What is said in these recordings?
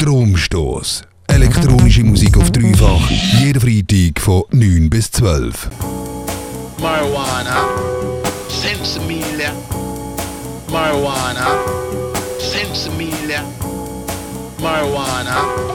Stromstoß. Elektronische Musik auf dreifach. Jeden Freitag von 9 bis 12. Marijuana, Sensimilia. Marijuana, Sensimilia. Marijuana.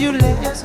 You to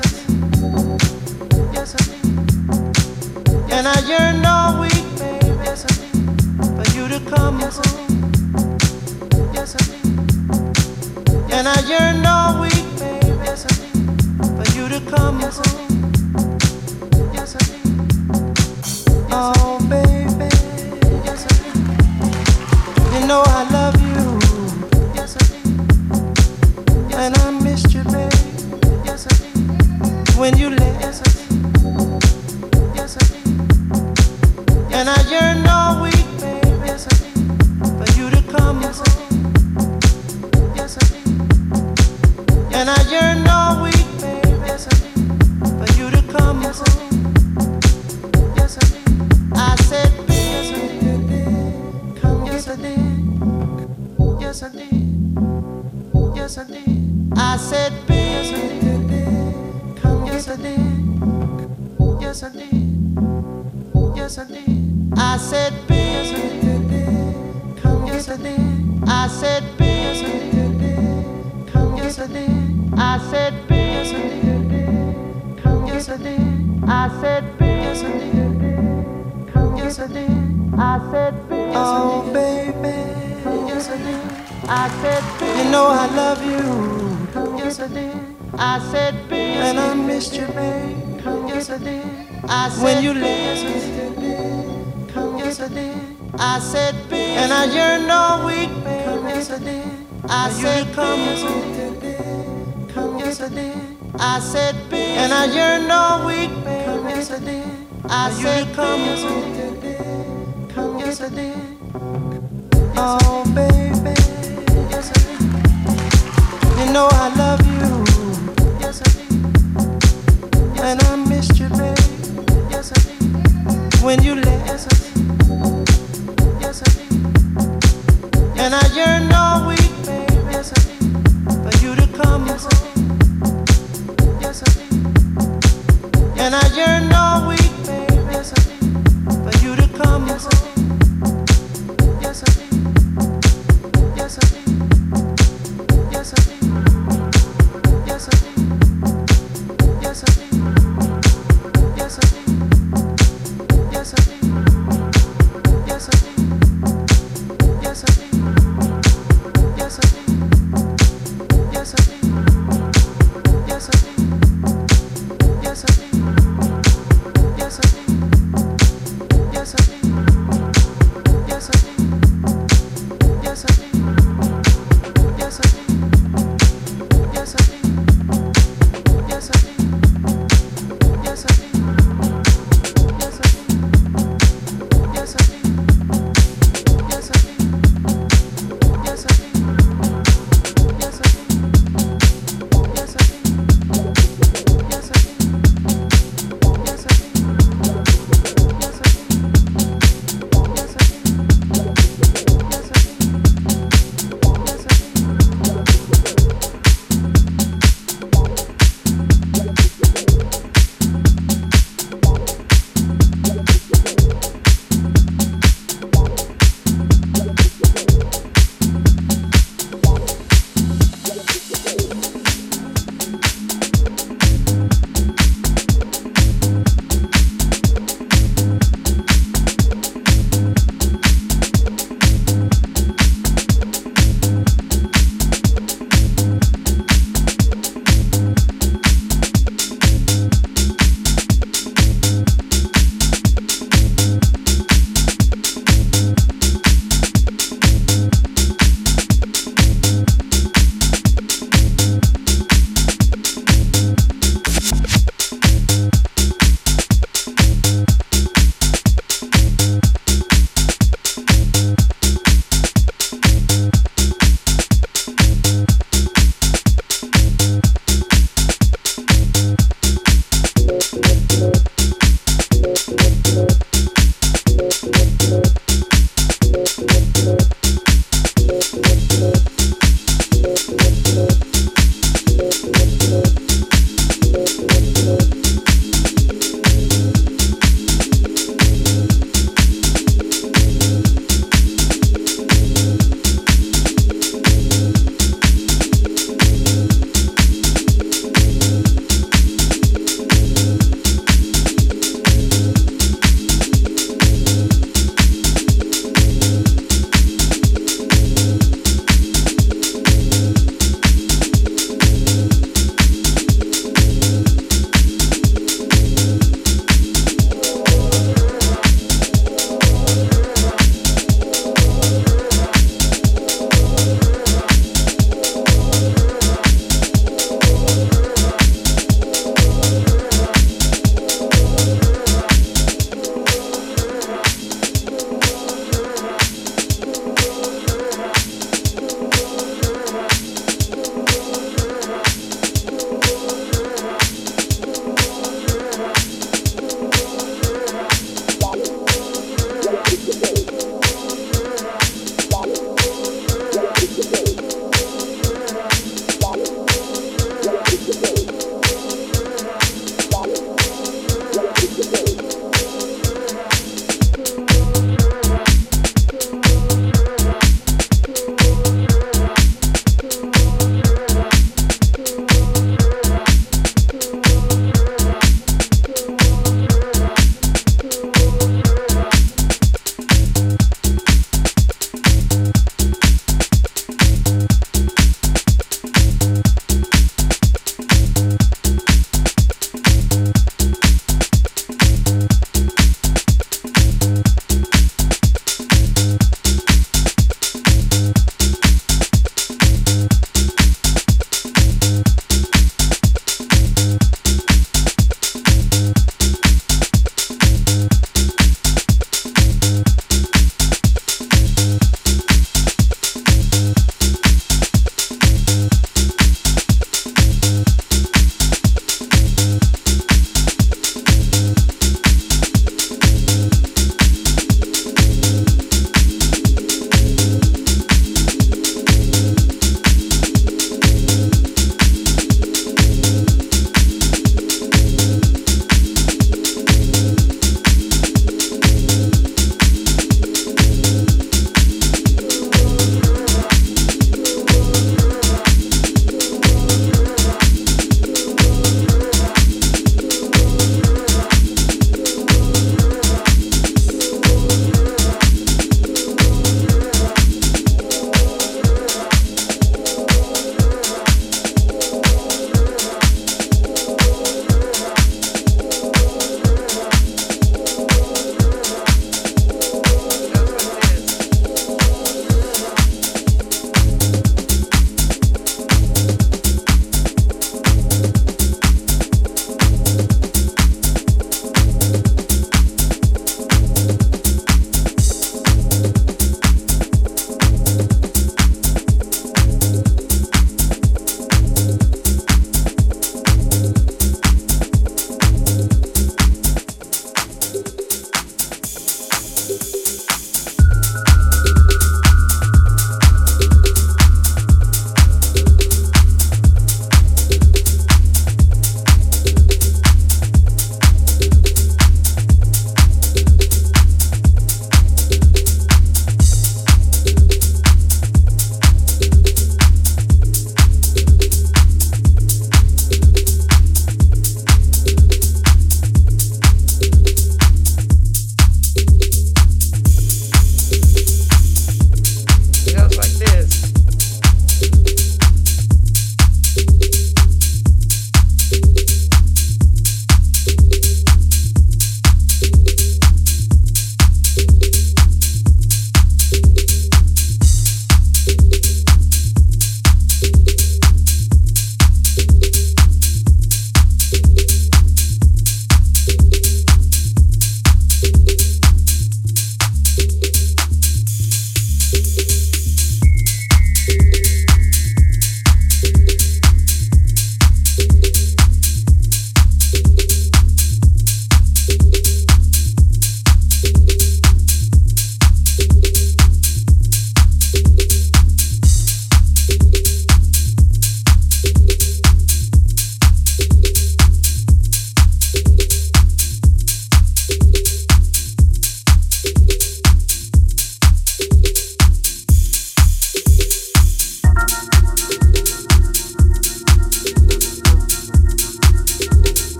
I said, come yes, I did. Come yes, I did. Oh, baby. You know I love you. Yes, I did. And I missed you, babe. Yes, I did. When you left. Yes, I did. Yes, I did. And I yearned all week, babe. Yes, I did. For you to come yes, home. Yes, I did. And I yearned all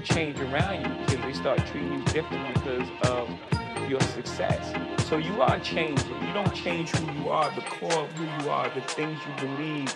change around you because they start treating you differently because of your success. So you are changing. You don't change who you are, the core of who you are, the things you believe,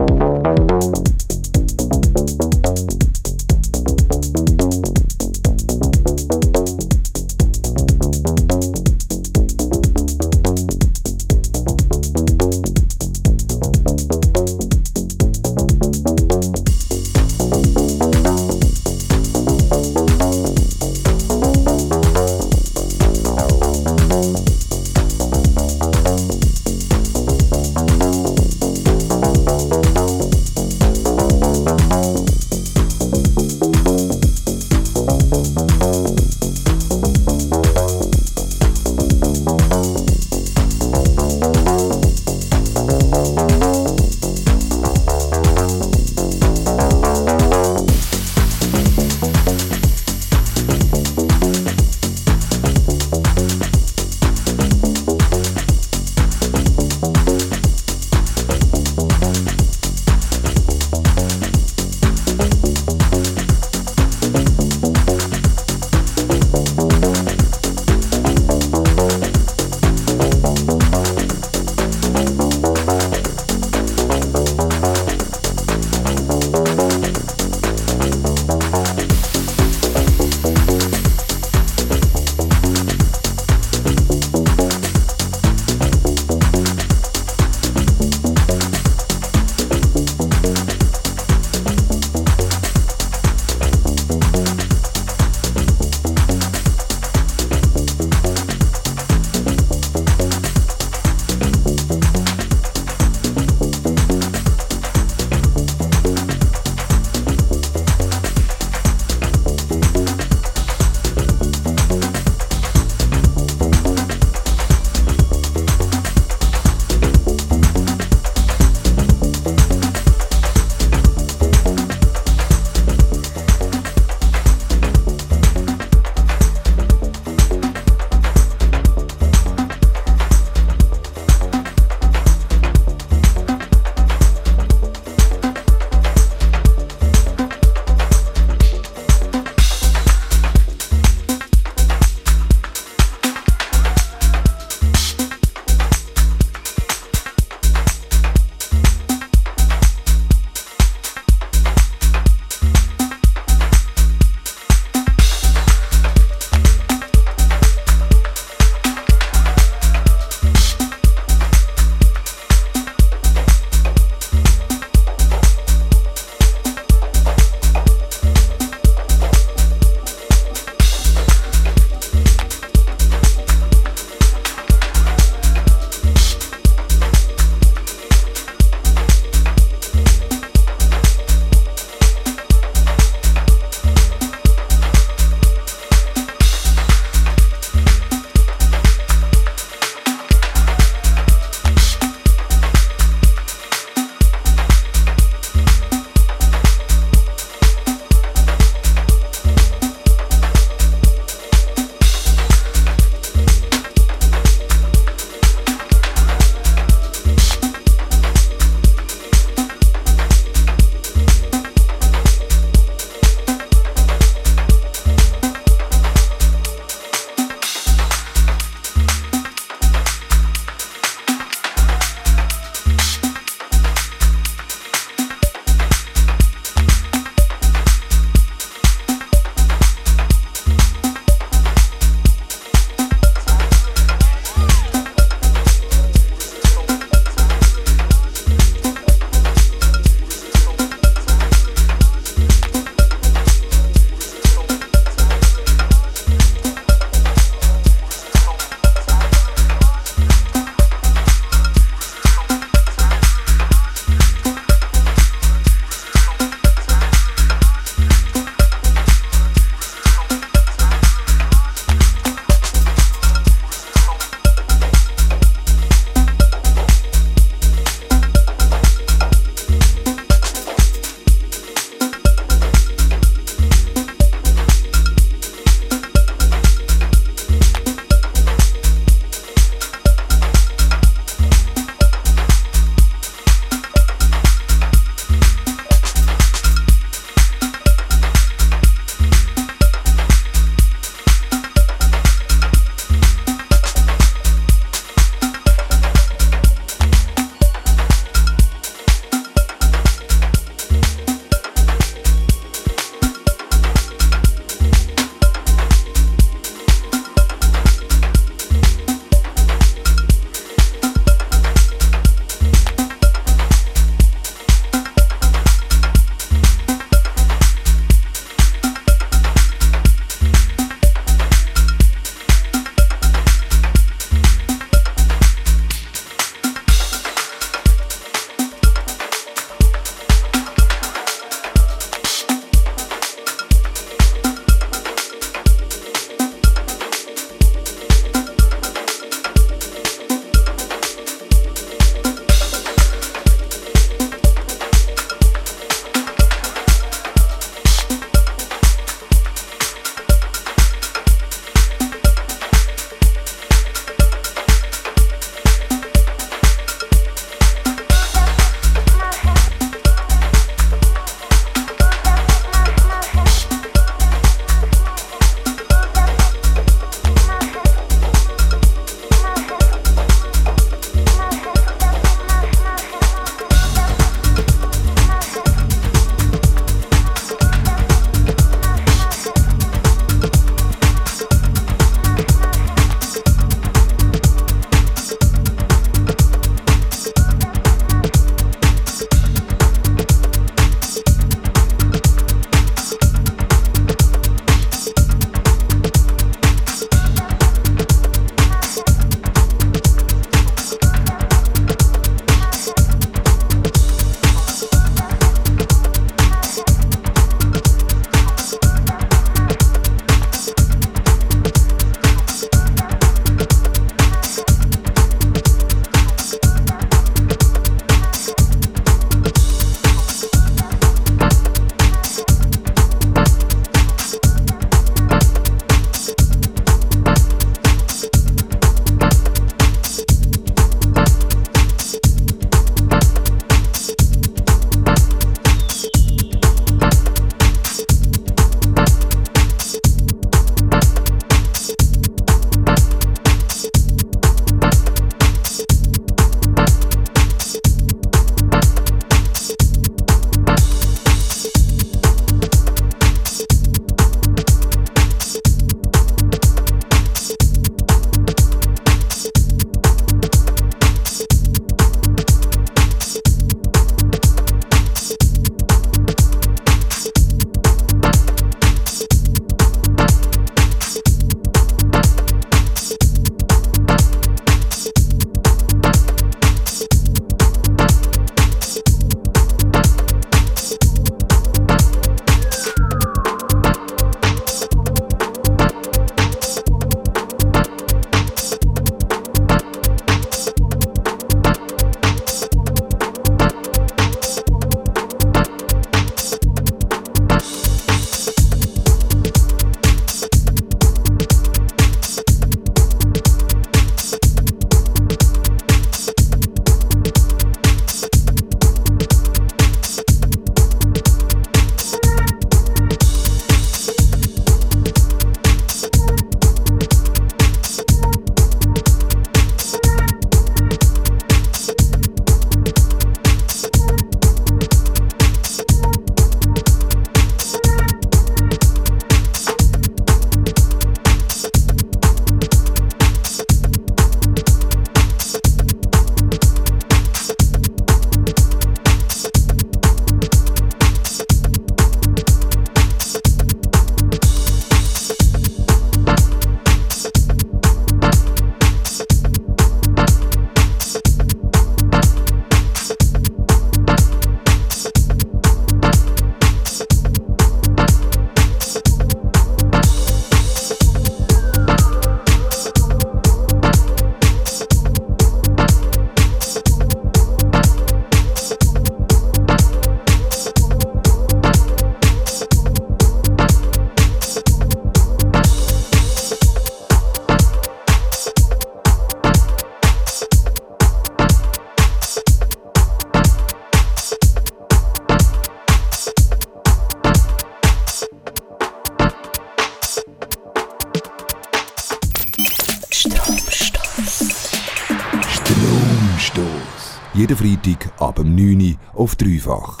Mittwoch.